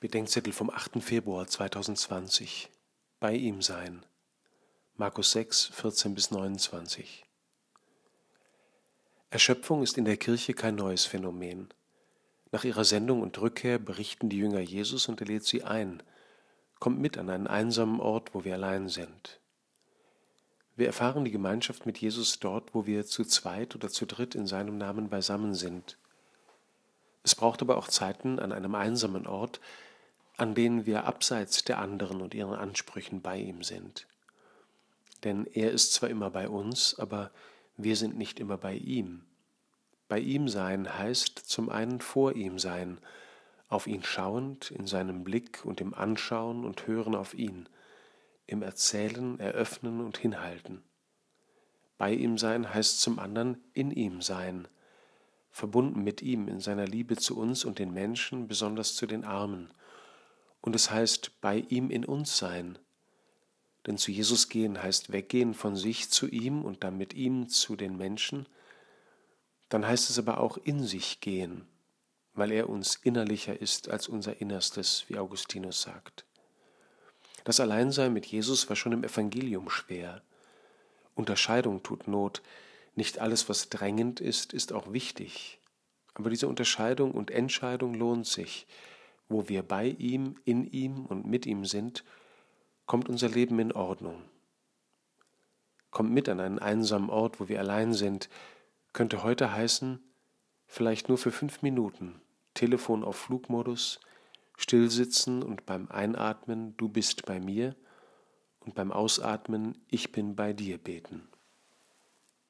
Bedenkzettel vom 8. Februar 2020. Bei ihm sein. Markus 6, 14 bis 29. Erschöpfung ist in der Kirche kein neues Phänomen. Nach ihrer Sendung und Rückkehr berichten die Jünger Jesus und er lädt sie ein. Kommt mit an einen einsamen Ort, wo wir allein sind. Wir erfahren die Gemeinschaft mit Jesus dort, wo wir zu zweit oder zu dritt in seinem Namen beisammen sind. Es braucht aber auch Zeiten an einem einsamen Ort, an denen wir abseits der anderen und ihren Ansprüchen bei ihm sind. Denn er ist zwar immer bei uns, aber wir sind nicht immer bei ihm. Bei ihm sein heißt zum einen vor ihm sein, auf ihn schauend, in seinem Blick und im Anschauen und Hören auf ihn, im Erzählen, Eröffnen und Hinhalten. Bei ihm sein heißt zum anderen in ihm sein, verbunden mit ihm in seiner Liebe zu uns und den Menschen, besonders zu den Armen, und es heißt bei ihm in uns sein. Denn zu Jesus gehen heißt weggehen von sich zu ihm und dann mit ihm zu den Menschen. Dann heißt es aber auch in sich gehen, weil er uns innerlicher ist als unser Innerstes, wie Augustinus sagt. Das Alleinsein mit Jesus war schon im Evangelium schwer. Unterscheidung tut Not. Nicht alles, was drängend ist, ist auch wichtig. Aber diese Unterscheidung und Entscheidung lohnt sich, wo wir bei ihm, in ihm und mit ihm sind, kommt unser Leben in Ordnung. Kommt mit an einen einsamen Ort, wo wir allein sind, könnte heute heißen, vielleicht nur für fünf Minuten, Telefon auf Flugmodus, stillsitzen und beim Einatmen Du bist bei mir und beim Ausatmen Ich bin bei dir beten.